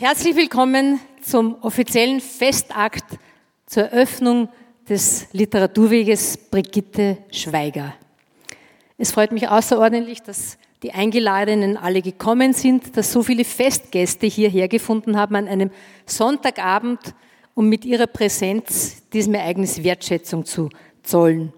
Herzlich willkommen zum offiziellen Festakt zur Eröffnung des Literaturweges Brigitte Schweiger. Es freut mich außerordentlich, dass die Eingeladenen alle gekommen sind, dass so viele Festgäste hierher gefunden haben an einem Sonntagabend, um mit ihrer Präsenz diesem Ereignis Wertschätzung zu zollen.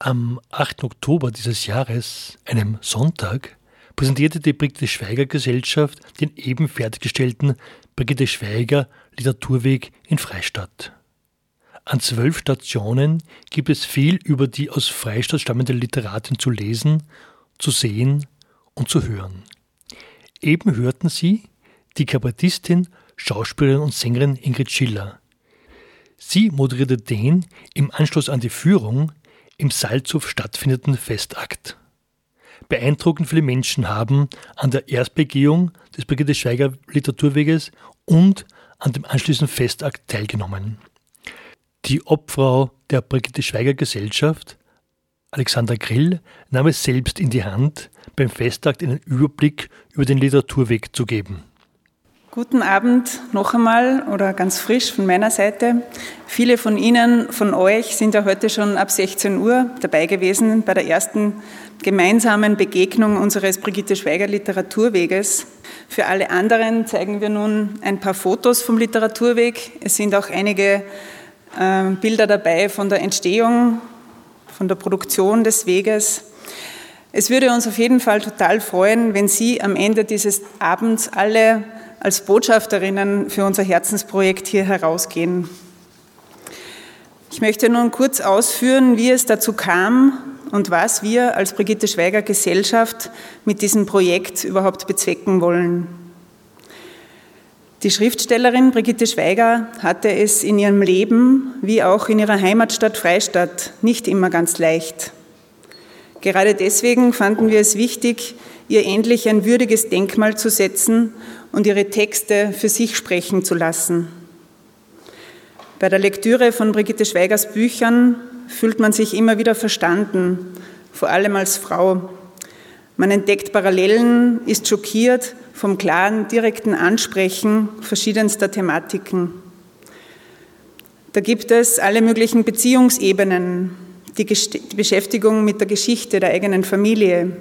Am 8. Oktober dieses Jahres, einem Sonntag, präsentierte die Brigitte Schweiger Gesellschaft den eben fertiggestellten Brigitte Schweiger Literaturweg in Freistadt. An zwölf Stationen gibt es viel über die aus Freistadt stammende Literatin zu lesen, zu sehen und zu hören. Eben hörten Sie die Kabarettistin, Schauspielerin und Sängerin Ingrid Schiller. Sie moderierte den im Anschluss an die Führung im Salzhof stattfindenden Festakt. Beeindruckend viele Menschen haben an der Erstbegehung des Brigitte Schweiger Literaturweges und an dem anschließenden Festakt teilgenommen. Die Obfrau der Brigitte Schweiger Gesellschaft, Alexander Grill, nahm es selbst in die Hand, beim Festakt einen Überblick über den Literaturweg zu geben. Guten Abend noch einmal oder ganz frisch von meiner Seite. Viele von Ihnen, von euch sind ja heute schon ab 16 Uhr dabei gewesen bei der ersten gemeinsamen Begegnung unseres Brigitte Schweiger Literaturweges. Für alle anderen zeigen wir nun ein paar Fotos vom Literaturweg. Es sind auch einige äh, Bilder dabei von der Entstehung, von der Produktion des Weges. Es würde uns auf jeden Fall total freuen, wenn Sie am Ende dieses Abends alle als Botschafterinnen für unser Herzensprojekt hier herausgehen. Ich möchte nun kurz ausführen, wie es dazu kam und was wir als Brigitte Schweiger Gesellschaft mit diesem Projekt überhaupt bezwecken wollen. Die Schriftstellerin Brigitte Schweiger hatte es in ihrem Leben wie auch in ihrer Heimatstadt Freistadt nicht immer ganz leicht. Gerade deswegen fanden wir es wichtig, ihr endlich ein würdiges Denkmal zu setzen und ihre Texte für sich sprechen zu lassen. Bei der Lektüre von Brigitte Schweigers Büchern fühlt man sich immer wieder verstanden, vor allem als Frau. Man entdeckt Parallelen, ist schockiert vom klaren, direkten Ansprechen verschiedenster Thematiken. Da gibt es alle möglichen Beziehungsebenen, die, die Beschäftigung mit der Geschichte der eigenen Familie,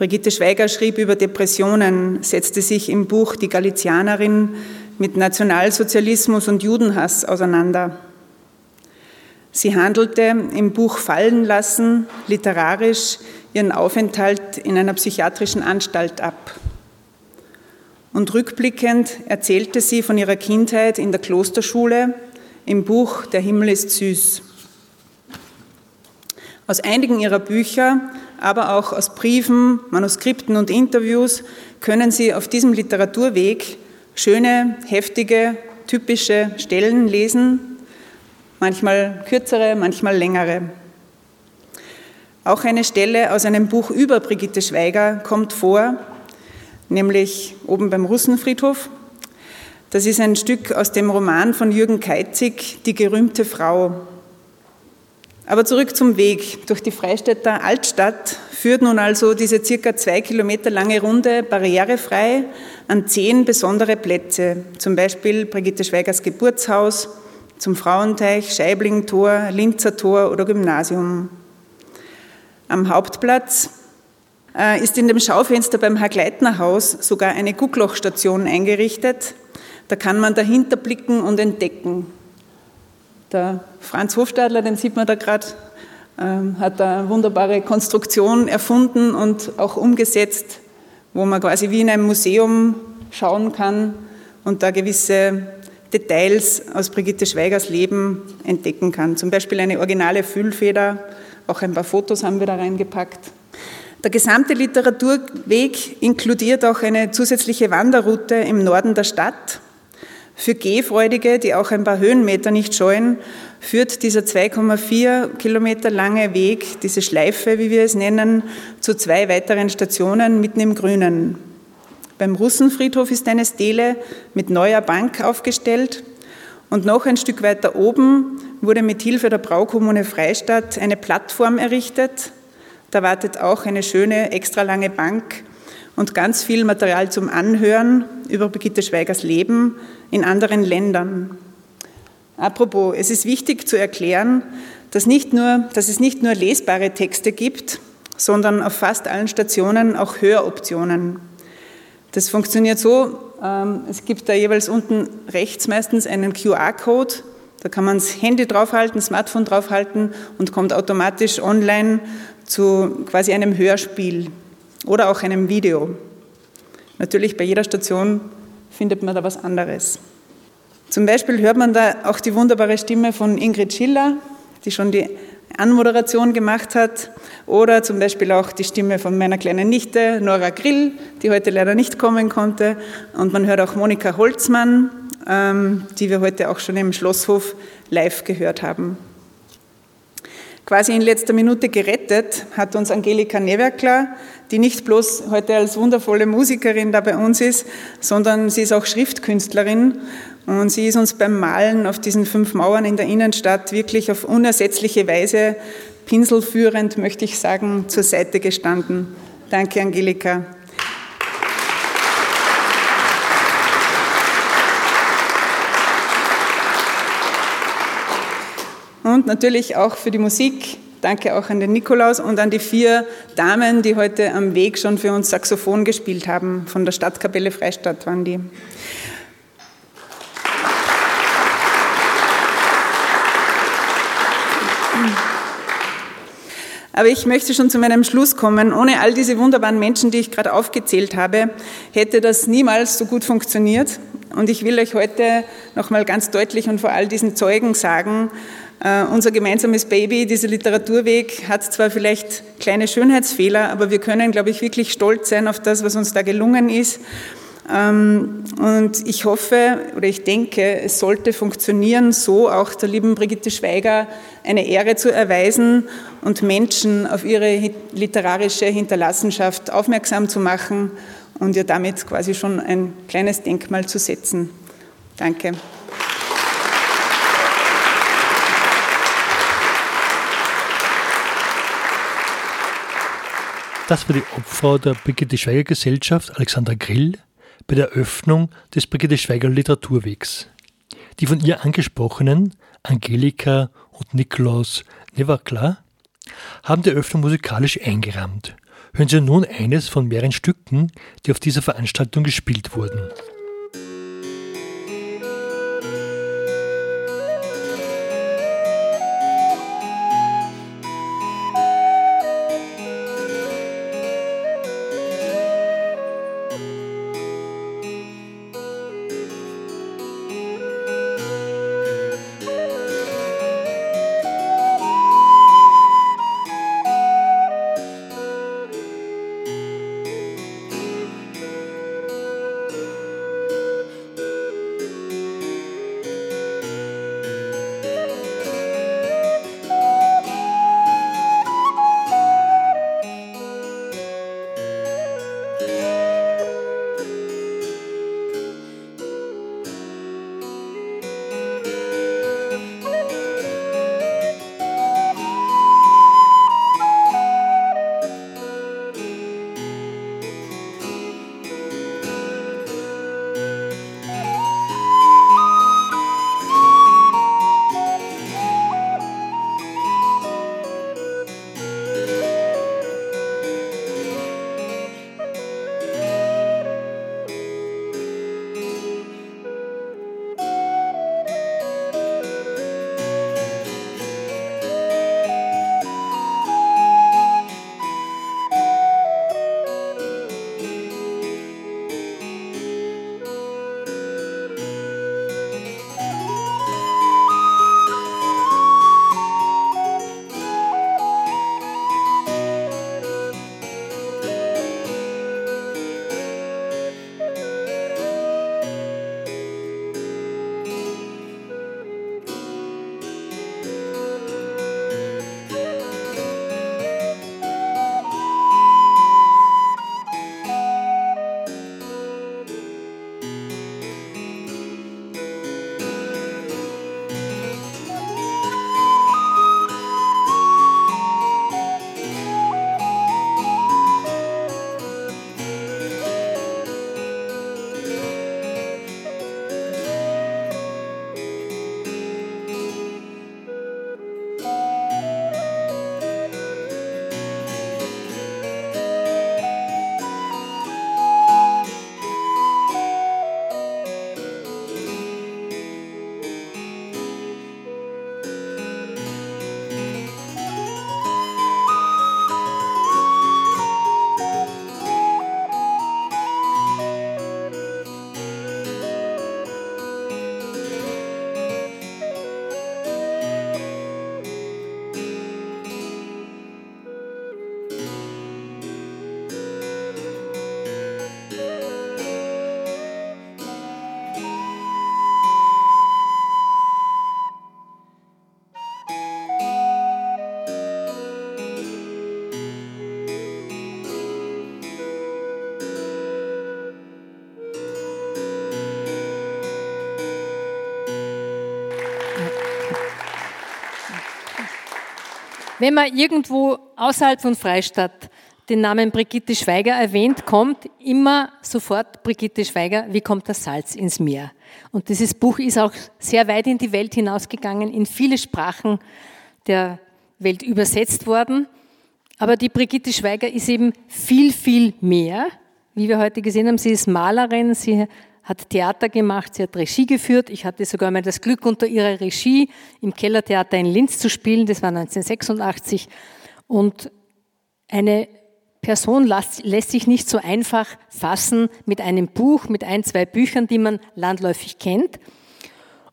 Brigitte Schweiger schrieb über Depressionen, setzte sich im Buch Die Galizianerin mit Nationalsozialismus und Judenhass auseinander. Sie handelte im Buch Fallen lassen literarisch ihren Aufenthalt in einer psychiatrischen Anstalt ab. Und rückblickend erzählte sie von ihrer Kindheit in der Klosterschule im Buch Der Himmel ist süß. Aus einigen ihrer Bücher aber auch aus Briefen, Manuskripten und Interviews können Sie auf diesem Literaturweg schöne, heftige, typische Stellen lesen, manchmal kürzere, manchmal längere. Auch eine Stelle aus einem Buch über Brigitte Schweiger kommt vor, nämlich oben beim Russenfriedhof. Das ist ein Stück aus dem Roman von Jürgen Keitzig, Die gerühmte Frau. Aber zurück zum Weg. Durch die Freistädter Altstadt führt nun also diese circa zwei Kilometer lange Runde barrierefrei an zehn besondere Plätze, zum Beispiel Brigitte Schweigers Geburtshaus, zum Frauenteich, Scheiblingtor, Linzer Tor oder Gymnasium. Am Hauptplatz äh, ist in dem Schaufenster beim Herr-Gleitner-Haus sogar eine Gucklochstation eingerichtet. Da kann man dahinter blicken und entdecken, der Franz Hofstadler, den sieht man da gerade, ähm, hat eine wunderbare Konstruktion erfunden und auch umgesetzt, wo man quasi wie in einem Museum schauen kann und da gewisse Details aus Brigitte Schweigers Leben entdecken kann. Zum Beispiel eine originale Füllfeder, auch ein paar Fotos haben wir da reingepackt. Der gesamte Literaturweg inkludiert auch eine zusätzliche Wanderroute im Norden der Stadt für Gehfreudige, die auch ein paar Höhenmeter nicht scheuen, führt dieser 2,4 Kilometer lange Weg, diese Schleife, wie wir es nennen, zu zwei weiteren Stationen mitten im Grünen. Beim Russenfriedhof ist eine Stele mit neuer Bank aufgestellt und noch ein Stück weiter oben wurde mit Hilfe der Braukommune Freistadt eine Plattform errichtet. Da wartet auch eine schöne extra lange Bank und ganz viel Material zum Anhören über Brigitte Schweigers Leben in anderen Ländern. Apropos, es ist wichtig zu erklären, dass, nicht nur, dass es nicht nur lesbare Texte gibt, sondern auf fast allen Stationen auch Höroptionen. Das funktioniert so, ähm, es gibt da jeweils unten rechts meistens einen QR-Code, da kann man das Handy draufhalten, Smartphone draufhalten und kommt automatisch online zu quasi einem Hörspiel oder auch einem Video. Natürlich bei jeder Station findet man da was anderes. Zum Beispiel hört man da auch die wunderbare Stimme von Ingrid Schiller, die schon die Anmoderation gemacht hat, oder zum Beispiel auch die Stimme von meiner kleinen Nichte Nora Grill, die heute leider nicht kommen konnte. Und man hört auch Monika Holzmann, ähm, die wir heute auch schon im Schlosshof live gehört haben. Quasi in letzter Minute gerettet hat uns Angelika Newerkler, die nicht bloß heute als wundervolle Musikerin da bei uns ist, sondern sie ist auch Schriftkünstlerin und sie ist uns beim Malen auf diesen fünf Mauern in der Innenstadt wirklich auf unersetzliche Weise pinselführend, möchte ich sagen, zur Seite gestanden. Danke, Angelika. Und natürlich auch für die Musik. Danke auch an den Nikolaus und an die vier Damen, die heute am Weg schon für uns Saxophon gespielt haben. Von der Stadtkapelle Freistadt waren die. Aber ich möchte schon zu meinem Schluss kommen. Ohne all diese wunderbaren Menschen, die ich gerade aufgezählt habe, hätte das niemals so gut funktioniert. Und ich will euch heute nochmal ganz deutlich und vor all diesen Zeugen sagen, Uh, unser gemeinsames Baby, dieser Literaturweg, hat zwar vielleicht kleine Schönheitsfehler, aber wir können, glaube ich, wirklich stolz sein auf das, was uns da gelungen ist. Ähm, und ich hoffe oder ich denke, es sollte funktionieren, so auch der lieben Brigitte Schweiger eine Ehre zu erweisen und Menschen auf ihre literarische Hinterlassenschaft aufmerksam zu machen und ihr damit quasi schon ein kleines Denkmal zu setzen. Danke. Das war die Opfer der Brigitte Schweiger Gesellschaft, Alexandra Grill, bei der Eröffnung des Brigitte Schweiger Literaturwegs. Die von ihr angesprochenen Angelika und Nikolaus Nevakla haben die Eröffnung musikalisch eingerahmt. Hören Sie nun eines von mehreren Stücken, die auf dieser Veranstaltung gespielt wurden. Wenn man irgendwo außerhalb von Freistadt den Namen Brigitte Schweiger erwähnt, kommt immer sofort Brigitte Schweiger, wie kommt das Salz ins Meer? Und dieses Buch ist auch sehr weit in die Welt hinausgegangen, in viele Sprachen der Welt übersetzt worden. Aber die Brigitte Schweiger ist eben viel, viel mehr. Wie wir heute gesehen haben, sie ist Malerin, sie hat Theater gemacht, sie hat Regie geführt. Ich hatte sogar mal das Glück, unter ihrer Regie im Kellertheater in Linz zu spielen. Das war 1986. Und eine Person lässt sich nicht so einfach fassen mit einem Buch, mit ein, zwei Büchern, die man landläufig kennt.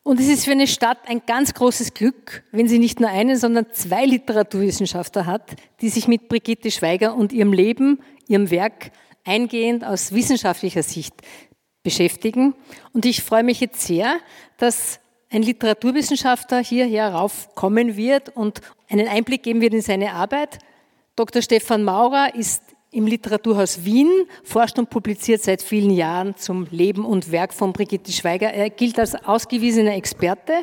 Und es ist für eine Stadt ein ganz großes Glück, wenn sie nicht nur einen, sondern zwei Literaturwissenschaftler hat, die sich mit Brigitte Schweiger und ihrem Leben, ihrem Werk eingehend aus wissenschaftlicher Sicht beschäftigen. Und ich freue mich jetzt sehr, dass ein Literaturwissenschaftler hierher raufkommen wird und einen Einblick geben wird in seine Arbeit. Dr. Stefan Maurer ist im Literaturhaus Wien, forscht und publiziert seit vielen Jahren zum Leben und Werk von Brigitte Schweiger. Er gilt als ausgewiesener Experte,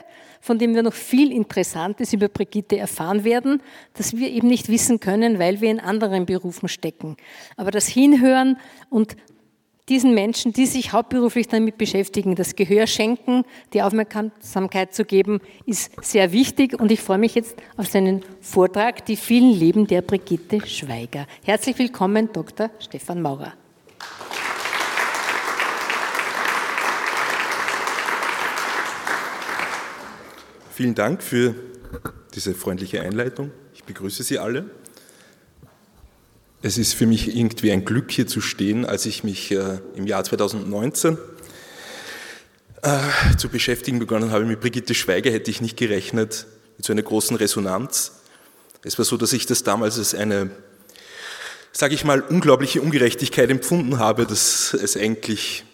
von dem wir noch viel Interessantes über Brigitte erfahren werden, das wir eben nicht wissen können, weil wir in anderen Berufen stecken. Aber das Hinhören und diesen Menschen, die sich hauptberuflich damit beschäftigen, das Gehör schenken, die Aufmerksamkeit zu geben, ist sehr wichtig und ich freue mich jetzt auf seinen Vortrag, die vielen Leben der Brigitte Schweiger. Herzlich willkommen, Dr. Stefan Maurer. Vielen Dank für diese freundliche Einleitung. Ich begrüße Sie alle. Es ist für mich irgendwie ein Glück, hier zu stehen, als ich mich äh, im Jahr 2019 äh, zu beschäftigen begonnen habe mit Brigitte Schweiger, hätte ich nicht gerechnet mit so einer großen Resonanz. Es war so, dass ich das damals als eine, sage ich mal, unglaubliche Ungerechtigkeit empfunden habe, dass es eigentlich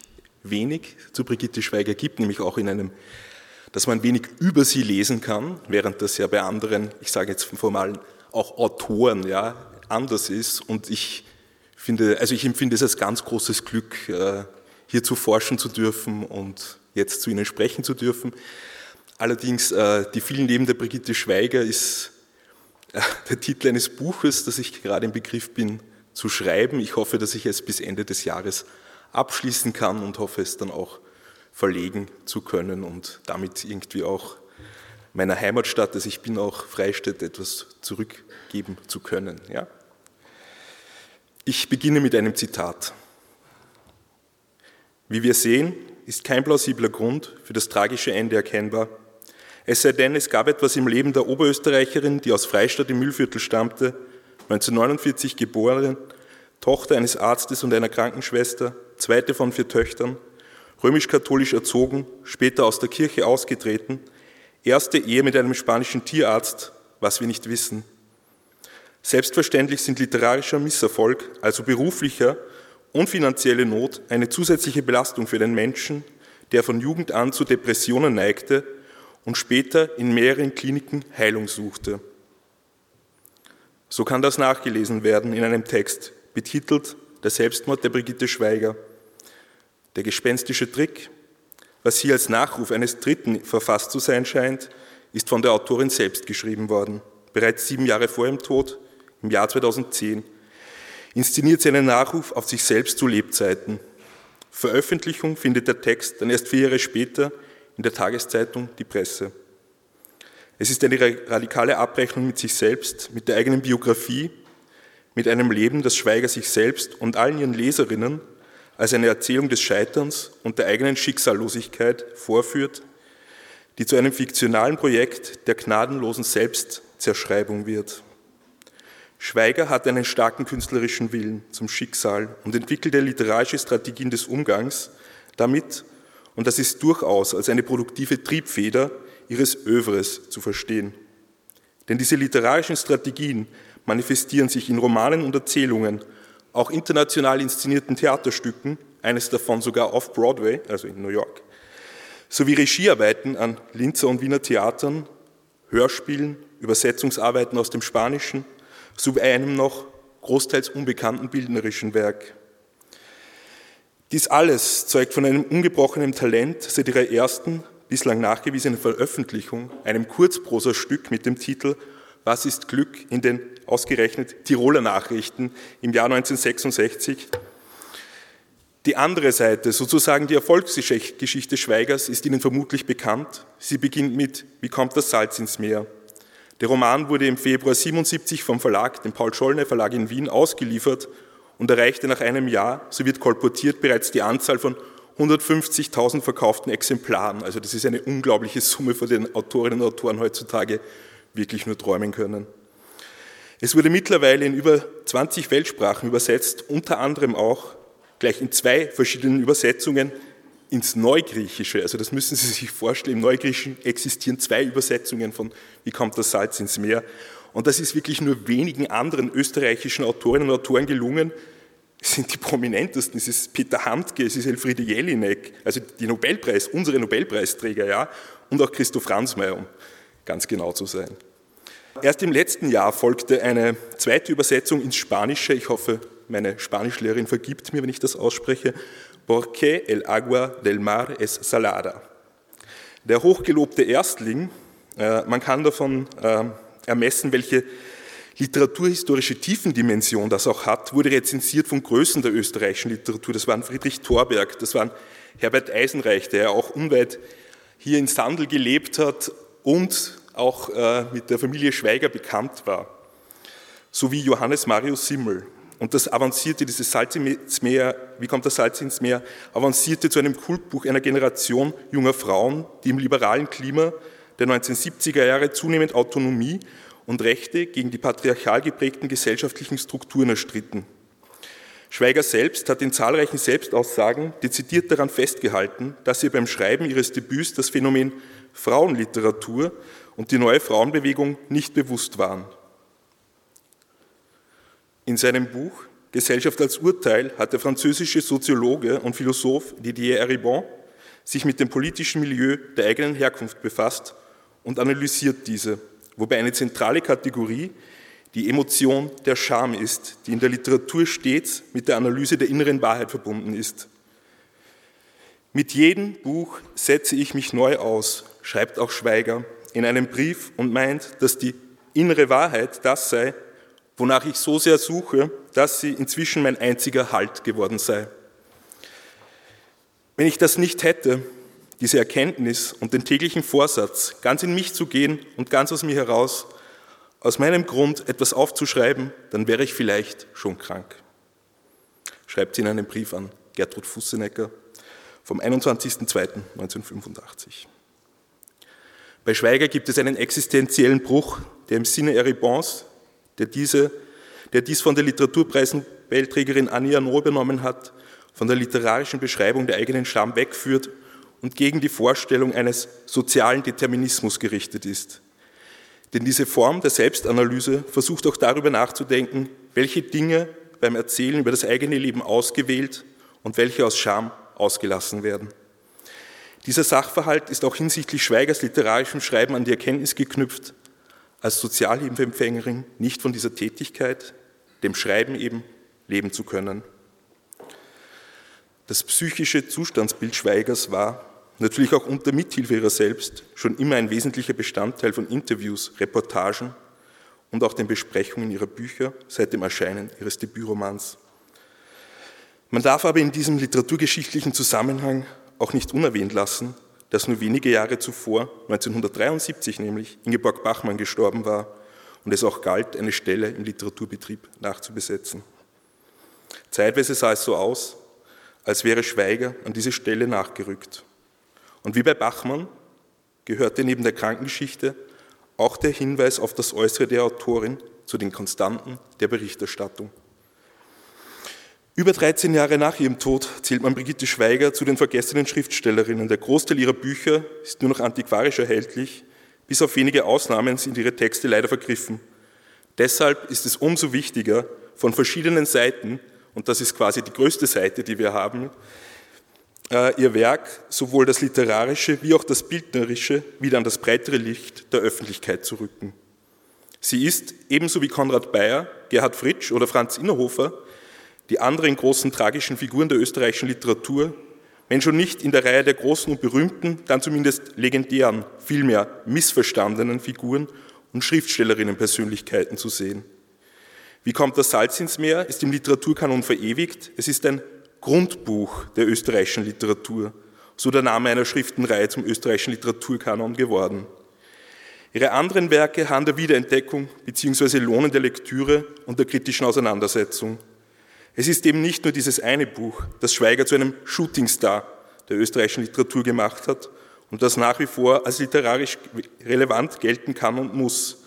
wenig zu Brigitte Schweiger gibt, nämlich auch in einem, dass man wenig über sie lesen kann, während das ja bei anderen, ich sage jetzt formal auch Autoren, ja, anders ist. Und ich finde, also ich empfinde es als ganz großes Glück, äh, hier zu forschen zu dürfen und jetzt zu Ihnen sprechen zu dürfen. Allerdings, äh, die vielen Leben der Brigitte Schweiger ist äh, der Titel eines Buches, das ich gerade im Begriff bin zu schreiben. Ich hoffe, dass ich es bis Ende des Jahres abschließen kann und hoffe es dann auch verlegen zu können und damit irgendwie auch meiner Heimatstadt, also ich bin auch Freistadt, etwas zurückgeben zu können. Ja? Ich beginne mit einem Zitat. Wie wir sehen, ist kein plausibler Grund für das tragische Ende erkennbar. Es sei denn, es gab etwas im Leben der Oberösterreicherin, die aus Freistadt im Mühlviertel stammte, 1949 geboren, Tochter eines Arztes und einer Krankenschwester, zweite von vier Töchtern, römisch-katholisch erzogen, später aus der Kirche ausgetreten, erste Ehe mit einem spanischen Tierarzt, was wir nicht wissen, Selbstverständlich sind literarischer Misserfolg, also beruflicher und finanzielle Not, eine zusätzliche Belastung für den Menschen, der von Jugend an zu Depressionen neigte und später in mehreren Kliniken Heilung suchte. So kann das nachgelesen werden in einem Text, betitelt Der Selbstmord der Brigitte Schweiger. Der gespenstische Trick, was hier als Nachruf eines Dritten verfasst zu sein scheint, ist von der Autorin selbst geschrieben worden. Bereits sieben Jahre vor ihrem Tod im Jahr 2010 inszeniert sie einen Nachruf auf sich selbst zu Lebzeiten. Veröffentlichung findet der Text dann erst vier Jahre später in der Tageszeitung Die Presse. Es ist eine radikale Abrechnung mit sich selbst, mit der eigenen Biografie, mit einem Leben, das Schweiger sich selbst und allen ihren Leserinnen als eine Erzählung des Scheiterns und der eigenen Schicksallosigkeit vorführt, die zu einem fiktionalen Projekt der gnadenlosen Selbstzerschreibung wird. Schweiger hat einen starken künstlerischen Willen zum Schicksal und entwickelte literarische Strategien des Umgangs damit, und das ist durchaus als eine produktive Triebfeder ihres Övres zu verstehen. Denn diese literarischen Strategien manifestieren sich in Romanen und Erzählungen, auch international inszenierten Theaterstücken, eines davon sogar auf Broadway, also in New York, sowie Regiearbeiten an Linzer und Wiener Theatern, Hörspielen, Übersetzungsarbeiten aus dem Spanischen, sowie einem noch großteils unbekannten bildnerischen Werk. Dies alles zeugt von einem ungebrochenen Talent seit ihrer ersten, bislang nachgewiesenen Veröffentlichung, einem Kurzprosastück mit dem Titel Was ist Glück in den ausgerechnet Tiroler Nachrichten im Jahr 1966? Die andere Seite, sozusagen die Erfolgsgeschichte Schweigers, ist Ihnen vermutlich bekannt. Sie beginnt mit Wie kommt das Salz ins Meer? Der Roman wurde im Februar 77 vom Verlag, dem Paul Schollner Verlag in Wien, ausgeliefert und erreichte nach einem Jahr, so wird kolportiert, bereits die Anzahl von 150.000 verkauften Exemplaren. Also das ist eine unglaubliche Summe, von den Autorinnen und Autoren heutzutage wirklich nur träumen können. Es wurde mittlerweile in über 20 Weltsprachen übersetzt, unter anderem auch gleich in zwei verschiedenen Übersetzungen ins Neugriechische. Also das müssen Sie sich vorstellen, im Neugriechischen existieren zwei Übersetzungen von Wie kommt das Salz ins Meer? Und das ist wirklich nur wenigen anderen österreichischen Autorinnen und Autoren gelungen. Es sind die prominentesten. Es ist Peter Handke, es ist Elfriede Jelinek, also die Nobelpreis, unsere Nobelpreisträger, ja, und auch Christoph Ransmayr, um ganz genau zu sein. Erst im letzten Jahr folgte eine zweite Übersetzung ins Spanische. Ich hoffe, meine Spanischlehrerin vergibt mir, wenn ich das ausspreche. Porque el agua del mar es salada. Der hochgelobte Erstling, äh, man kann davon äh, ermessen, welche literaturhistorische Tiefendimension das auch hat, wurde rezensiert von Größen der österreichischen Literatur. Das waren Friedrich Thorberg, das waren Herbert Eisenreich, der ja auch unweit hier in Sandel gelebt hat und auch äh, mit der Familie Schweiger bekannt war, sowie Johannes Marius Simmel. Und das avancierte, dieses Salz ins Meer, wie kommt das Salz ins Meer, avancierte zu einem Kultbuch einer Generation junger Frauen, die im liberalen Klima der 1970er Jahre zunehmend Autonomie und Rechte gegen die patriarchal geprägten gesellschaftlichen Strukturen erstritten. Schweiger selbst hat in zahlreichen Selbstaussagen dezidiert daran festgehalten, dass ihr beim Schreiben ihres Debüts das Phänomen Frauenliteratur und die neue Frauenbewegung nicht bewusst waren. In seinem Buch Gesellschaft als Urteil hat der französische Soziologe und Philosoph Didier Eribon sich mit dem politischen Milieu der eigenen Herkunft befasst und analysiert diese, wobei eine zentrale Kategorie die Emotion der Scham ist, die in der Literatur stets mit der Analyse der inneren Wahrheit verbunden ist. Mit jedem Buch setze ich mich neu aus, schreibt auch Schweiger in einem Brief und meint, dass die innere Wahrheit das sei, wonach ich so sehr suche, dass sie inzwischen mein einziger Halt geworden sei. Wenn ich das nicht hätte, diese Erkenntnis und den täglichen Vorsatz, ganz in mich zu gehen und ganz aus mir heraus, aus meinem Grund etwas aufzuschreiben, dann wäre ich vielleicht schon krank. Schreibt sie in einem Brief an Gertrud Fussenecker vom 21.02.1985. Bei Schweiger gibt es einen existenziellen Bruch, der im Sinne Eribons der, diese, der dies von der Literaturpreisnobelträgerin Annie Arnaud übernommen hat, von der literarischen Beschreibung der eigenen Scham wegführt und gegen die Vorstellung eines sozialen Determinismus gerichtet ist. Denn diese Form der Selbstanalyse versucht auch darüber nachzudenken, welche Dinge beim Erzählen über das eigene Leben ausgewählt und welche aus Scham ausgelassen werden. Dieser Sachverhalt ist auch hinsichtlich Schweigers literarischem Schreiben an die Erkenntnis geknüpft, als Sozialhilfeempfängerin nicht von dieser Tätigkeit, dem Schreiben eben, leben zu können. Das psychische Zustandsbild Schweigers war, natürlich auch unter Mithilfe ihrer selbst, schon immer ein wesentlicher Bestandteil von Interviews, Reportagen und auch den Besprechungen ihrer Bücher seit dem Erscheinen ihres Debütromans. Man darf aber in diesem literaturgeschichtlichen Zusammenhang auch nicht unerwähnt lassen, dass nur wenige Jahre zuvor, 1973 nämlich, Ingeborg Bachmann gestorben war und es auch galt, eine Stelle im Literaturbetrieb nachzubesetzen. Zeitweise sah es so aus, als wäre Schweiger an diese Stelle nachgerückt. Und wie bei Bachmann gehörte neben der Krankengeschichte auch der Hinweis auf das Äußere der Autorin zu den Konstanten der Berichterstattung. Über 13 Jahre nach ihrem Tod zählt man Brigitte Schweiger zu den vergessenen Schriftstellerinnen. Der Großteil ihrer Bücher ist nur noch antiquarisch erhältlich. Bis auf wenige Ausnahmen sind ihre Texte leider vergriffen. Deshalb ist es umso wichtiger, von verschiedenen Seiten, und das ist quasi die größte Seite, die wir haben, äh, ihr Werk, sowohl das literarische wie auch das bildnerische, wieder an das breitere Licht der Öffentlichkeit zu rücken. Sie ist, ebenso wie Konrad Bayer, Gerhard Fritsch oder Franz Innerhofer, die anderen großen tragischen Figuren der österreichischen Literatur, wenn schon nicht in der Reihe der großen und berühmten, dann zumindest legendären, vielmehr missverstandenen Figuren und Schriftstellerinnenpersönlichkeiten zu sehen. Wie kommt das Salz ins Meer? Ist im Literaturkanon verewigt. Es ist ein Grundbuch der österreichischen Literatur, so der Name einer Schriftenreihe zum österreichischen Literaturkanon geworden. Ihre anderen Werke haben der Wiederentdeckung bzw. lohnende Lektüre und der kritischen Auseinandersetzung. Es ist eben nicht nur dieses eine Buch, das Schweiger zu einem Shootingstar der österreichischen Literatur gemacht hat und das nach wie vor als literarisch relevant gelten kann und muss.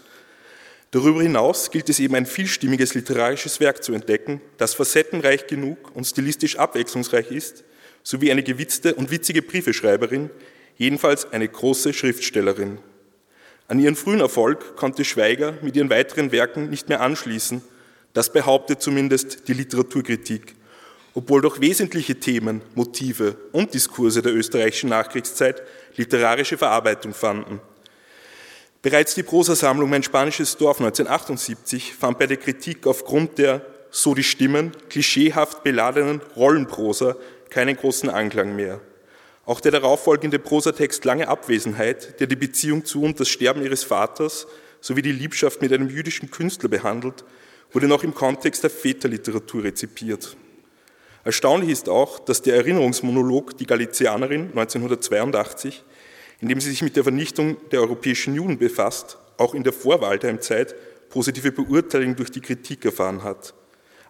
Darüber hinaus gilt es eben ein vielstimmiges literarisches Werk zu entdecken, das facettenreich genug und stilistisch abwechslungsreich ist, sowie eine gewitzte und witzige Briefeschreiberin, jedenfalls eine große Schriftstellerin. An ihren frühen Erfolg konnte Schweiger mit ihren weiteren Werken nicht mehr anschließen, das behauptet zumindest die Literaturkritik, obwohl doch wesentliche Themen, Motive und Diskurse der österreichischen Nachkriegszeit literarische Verarbeitung fanden – Bereits die Prosasammlung Mein spanisches Dorf 1978 fand bei der Kritik aufgrund der, so die Stimmen, klischeehaft beladenen Rollenprosa keinen großen Anklang mehr. Auch der darauffolgende Prosatext Lange Abwesenheit, der die Beziehung zu und das Sterben ihres Vaters sowie die Liebschaft mit einem jüdischen Künstler behandelt, wurde noch im Kontext der Väterliteratur rezipiert. Erstaunlich ist auch, dass der Erinnerungsmonolog Die Galizianerin 1982 indem sie sich mit der Vernichtung der europäischen Juden befasst, auch in der Vorwahlheimzeit positive Beurteilung durch die Kritik erfahren hat.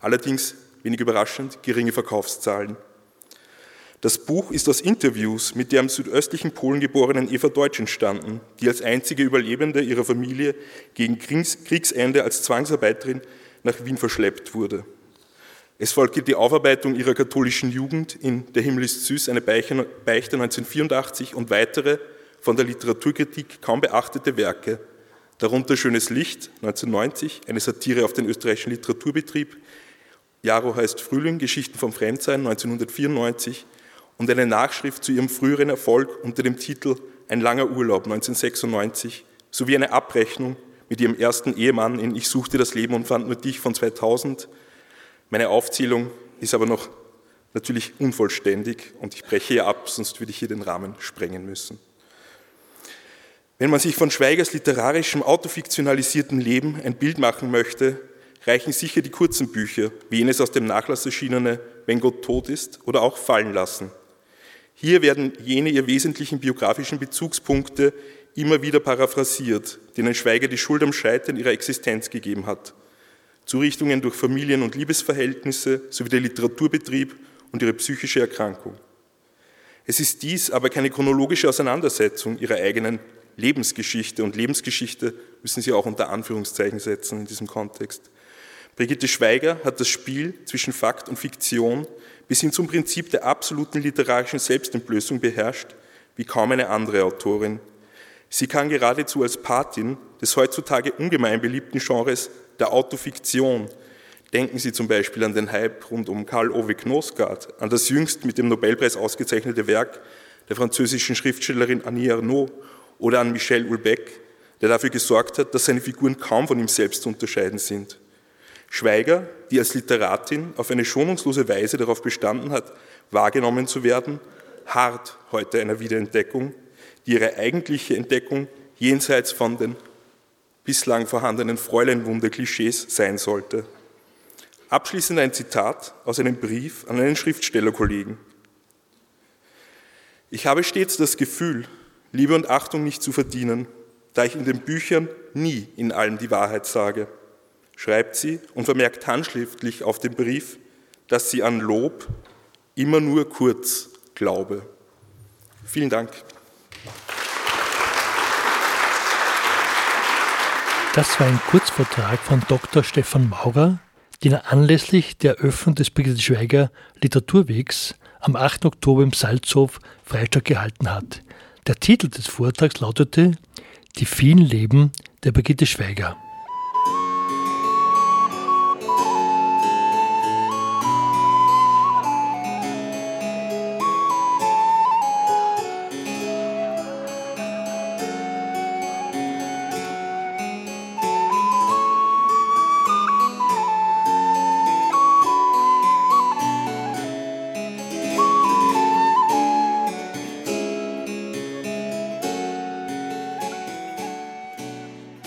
Allerdings, wenig überraschend, geringe Verkaufszahlen. Das Buch ist aus Interviews mit der im südöstlichen Polen geborenen Eva Deutsch entstanden, die als einzige Überlebende ihrer Familie gegen Kriegsende als Zwangsarbeiterin nach Wien verschleppt wurde. Es folgte die Aufarbeitung ihrer katholischen Jugend in Der Himmel ist süß, eine Beichte 1984 und weitere von der Literaturkritik kaum beachtete Werke, darunter Schönes Licht 1990, eine Satire auf den österreichischen Literaturbetrieb, Jaro heißt Frühling, Geschichten vom Fremdsein 1994 und eine Nachschrift zu ihrem früheren Erfolg unter dem Titel Ein langer Urlaub 1996 sowie eine Abrechnung mit ihrem ersten Ehemann in Ich suchte das Leben und fand nur dich von 2000. Meine Aufzählung ist aber noch natürlich unvollständig und ich breche hier ab, sonst würde ich hier den Rahmen sprengen müssen. Wenn man sich von Schweigers literarischem, autofiktionalisierten Leben ein Bild machen möchte, reichen sicher die kurzen Bücher, wie jenes aus dem Nachlass erschienene Wenn Gott tot ist oder auch Fallen lassen. Hier werden jene ihr wesentlichen biografischen Bezugspunkte immer wieder paraphrasiert, denen Schweiger die Schuld am Scheitern ihrer Existenz gegeben hat. Zurichtungen durch Familien- und Liebesverhältnisse sowie der Literaturbetrieb und ihre psychische Erkrankung. Es ist dies aber keine chronologische Auseinandersetzung ihrer eigenen Lebensgeschichte und Lebensgeschichte müssen Sie auch unter Anführungszeichen setzen in diesem Kontext. Brigitte Schweiger hat das Spiel zwischen Fakt und Fiktion bis hin zum Prinzip der absoluten literarischen Selbstentblößung beherrscht, wie kaum eine andere Autorin. Sie kann geradezu als Patin des heutzutage ungemein beliebten Genres der Autofiktion, denken Sie zum Beispiel an den Hype rund um Karl Ove Knosgaard, an das jüngst mit dem Nobelpreis ausgezeichnete Werk der französischen Schriftstellerin Annie Ernaux oder an Michel Houellebecq, der dafür gesorgt hat, dass seine Figuren kaum von ihm selbst zu unterscheiden sind. Schweiger, die als Literatin auf eine schonungslose Weise darauf bestanden hat, wahrgenommen zu werden, hart heute einer Wiederentdeckung, die ihre eigentliche Entdeckung jenseits von den bislang vorhandenen Fräuleinwunde-Klischees sein sollte. Abschließend ein Zitat aus einem Brief an einen Schriftstellerkollegen. Ich habe stets das Gefühl, Liebe und Achtung nicht zu verdienen, da ich in den Büchern nie in allem die Wahrheit sage, schreibt sie und vermerkt handschriftlich auf dem Brief, dass sie an Lob immer nur kurz glaube. Vielen Dank. Das war ein Kurzvortrag von Dr. Stefan Maurer, den er anlässlich der Eröffnung des Brigitte Schweiger Literaturwegs am 8. Oktober im Salzhof Freistadt gehalten hat. Der Titel des Vortrags lautete Die vielen Leben der Brigitte Schweiger.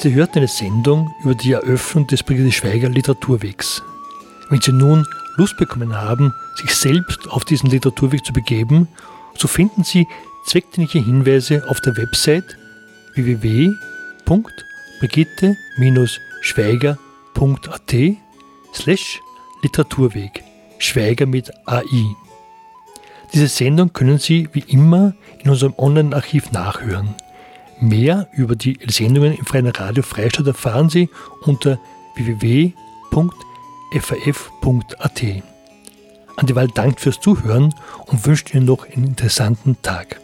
Sie hörten eine Sendung über die Eröffnung des Brigitte Schweiger Literaturwegs. Wenn Sie nun Lust bekommen haben, sich selbst auf diesen Literaturweg zu begeben, so finden Sie zweckdienliche Hinweise auf der Website www.brigitte-schweiger.at slash Literaturweg, Schweiger mit AI. Diese Sendung können Sie wie immer in unserem Online-Archiv nachhören. Mehr über die Sendungen im Freien Radio Freistadt erfahren Sie unter www.faf.at. Wahl dankt fürs Zuhören und wünscht Ihnen noch einen interessanten Tag.